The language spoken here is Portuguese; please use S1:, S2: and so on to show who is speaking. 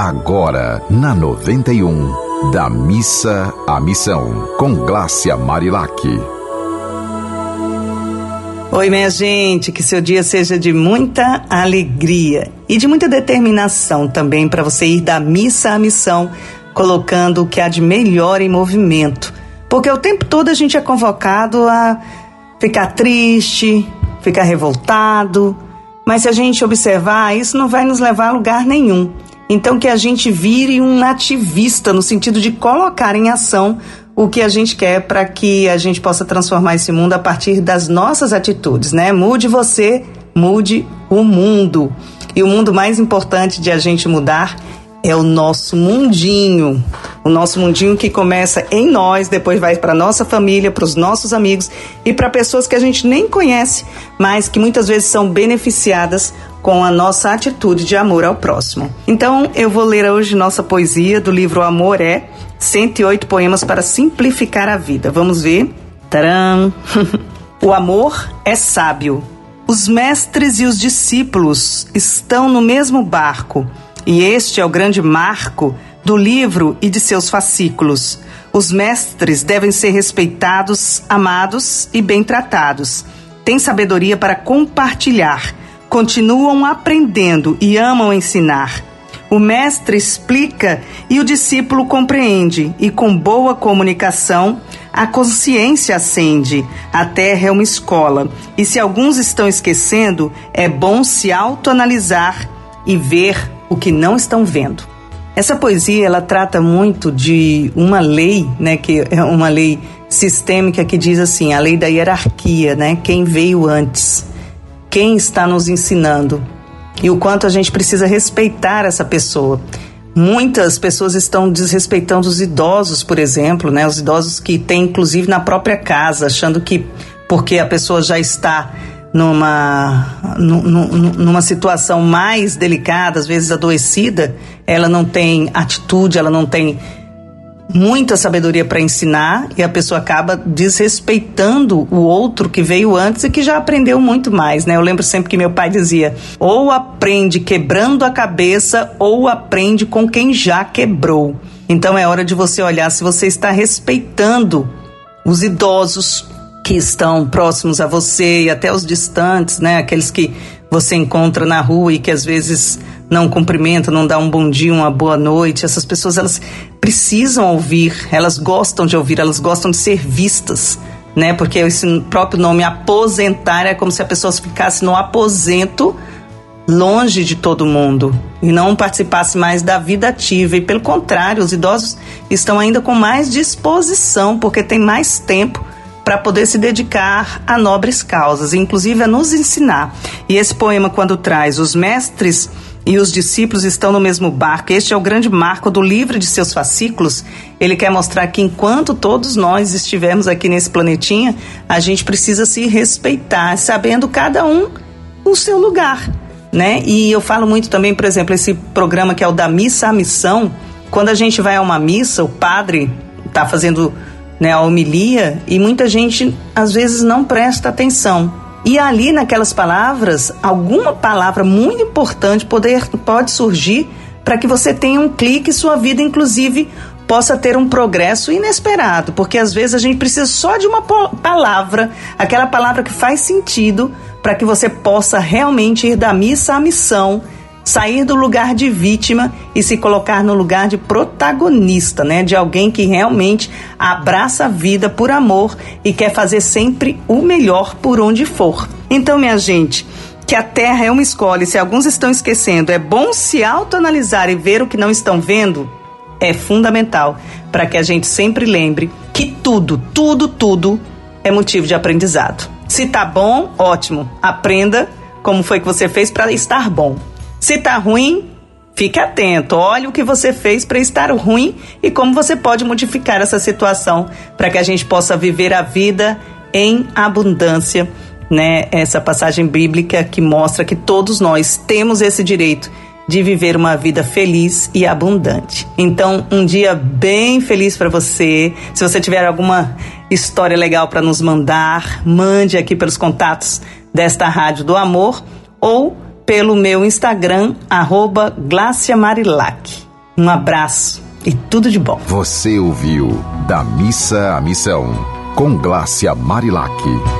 S1: Agora, na 91, da missa à missão, com Glácia Marilac.
S2: Oi, minha gente, que seu dia seja de muita alegria e de muita determinação também para você ir da missa à missão, colocando o que há de melhor em movimento. Porque o tempo todo a gente é convocado a ficar triste, ficar revoltado, mas se a gente observar, isso não vai nos levar a lugar nenhum. Então, que a gente vire um ativista no sentido de colocar em ação o que a gente quer para que a gente possa transformar esse mundo a partir das nossas atitudes, né? Mude você, mude o mundo. E o mundo mais importante de a gente mudar é o nosso mundinho. O nosso mundinho que começa em nós, depois vai para nossa família, para os nossos amigos e para pessoas que a gente nem conhece, mas que muitas vezes são beneficiadas com a nossa atitude de amor ao próximo. Então, eu vou ler hoje nossa poesia do livro Amor é 108 poemas para simplificar a vida. Vamos ver. Taram! o amor é sábio. Os mestres e os discípulos estão no mesmo barco, e este é o grande marco do livro e de seus fascículos. Os mestres devem ser respeitados, amados e bem tratados. Têm sabedoria para compartilhar, continuam aprendendo e amam ensinar. O mestre explica e o discípulo compreende, e com boa comunicação, a consciência acende. A terra é uma escola, e se alguns estão esquecendo, é bom se autoanalisar e ver o que não estão vendo. Essa poesia ela trata muito de uma lei, né, que é uma lei sistêmica que diz assim, a lei da hierarquia, né? Quem veio antes? Quem está nos ensinando? e o quanto a gente precisa respeitar essa pessoa. Muitas pessoas estão desrespeitando os idosos, por exemplo, né? Os idosos que têm, inclusive, na própria casa, achando que porque a pessoa já está numa, numa situação mais delicada, às vezes adoecida, ela não tem atitude, ela não tem muita sabedoria para ensinar e a pessoa acaba desrespeitando o outro que veio antes e que já aprendeu muito mais, né? Eu lembro sempre que meu pai dizia: ou aprende quebrando a cabeça ou aprende com quem já quebrou. Então é hora de você olhar se você está respeitando os idosos que estão próximos a você e até os distantes, né? Aqueles que você encontra na rua e que às vezes não cumprimenta, não dá um bom dia, uma boa noite. Essas pessoas elas precisam ouvir, elas gostam de ouvir, elas gostam de ser vistas, né? Porque esse próprio nome aposentar é como se a pessoa ficasse no aposento longe de todo mundo e não participasse mais da vida ativa. E pelo contrário, os idosos estão ainda com mais disposição, porque tem mais tempo para poder se dedicar a nobres causas, inclusive a nos ensinar. E esse poema, quando traz os mestres e os discípulos estão no mesmo barco. Este é o grande marco do livro de seus fascículos. Ele quer mostrar que enquanto todos nós estivermos aqui nesse planetinha, a gente precisa se respeitar, sabendo cada um o seu lugar, né? E eu falo muito também, por exemplo, esse programa que é o da missa à missão. Quando a gente vai a uma missa, o padre está fazendo né, a homilia e muita gente às vezes não presta atenção. E ali naquelas palavras, alguma palavra muito importante poder, pode surgir para que você tenha um clique e sua vida, inclusive, possa ter um progresso inesperado, porque às vezes a gente precisa só de uma palavra, aquela palavra que faz sentido para que você possa realmente ir da missa à missão sair do lugar de vítima e se colocar no lugar de protagonista, né? De alguém que realmente abraça a vida por amor e quer fazer sempre o melhor por onde for. Então, minha gente, que a Terra é uma escola e se alguns estão esquecendo, é bom se autoanalisar e ver o que não estão vendo, é fundamental para que a gente sempre lembre que tudo, tudo, tudo é motivo de aprendizado. Se tá bom, ótimo. Aprenda como foi que você fez para estar bom. Se tá ruim, fique atento. Olhe o que você fez para estar ruim e como você pode modificar essa situação para que a gente possa viver a vida em abundância, né? Essa passagem bíblica que mostra que todos nós temos esse direito de viver uma vida feliz e abundante. Então, um dia bem feliz para você. Se você tiver alguma história legal para nos mandar, mande aqui pelos contatos desta Rádio do Amor ou pelo meu Instagram, Marilac. Um abraço e tudo de bom.
S1: Você ouviu Da Missa à Missão, com Glácia Marilac.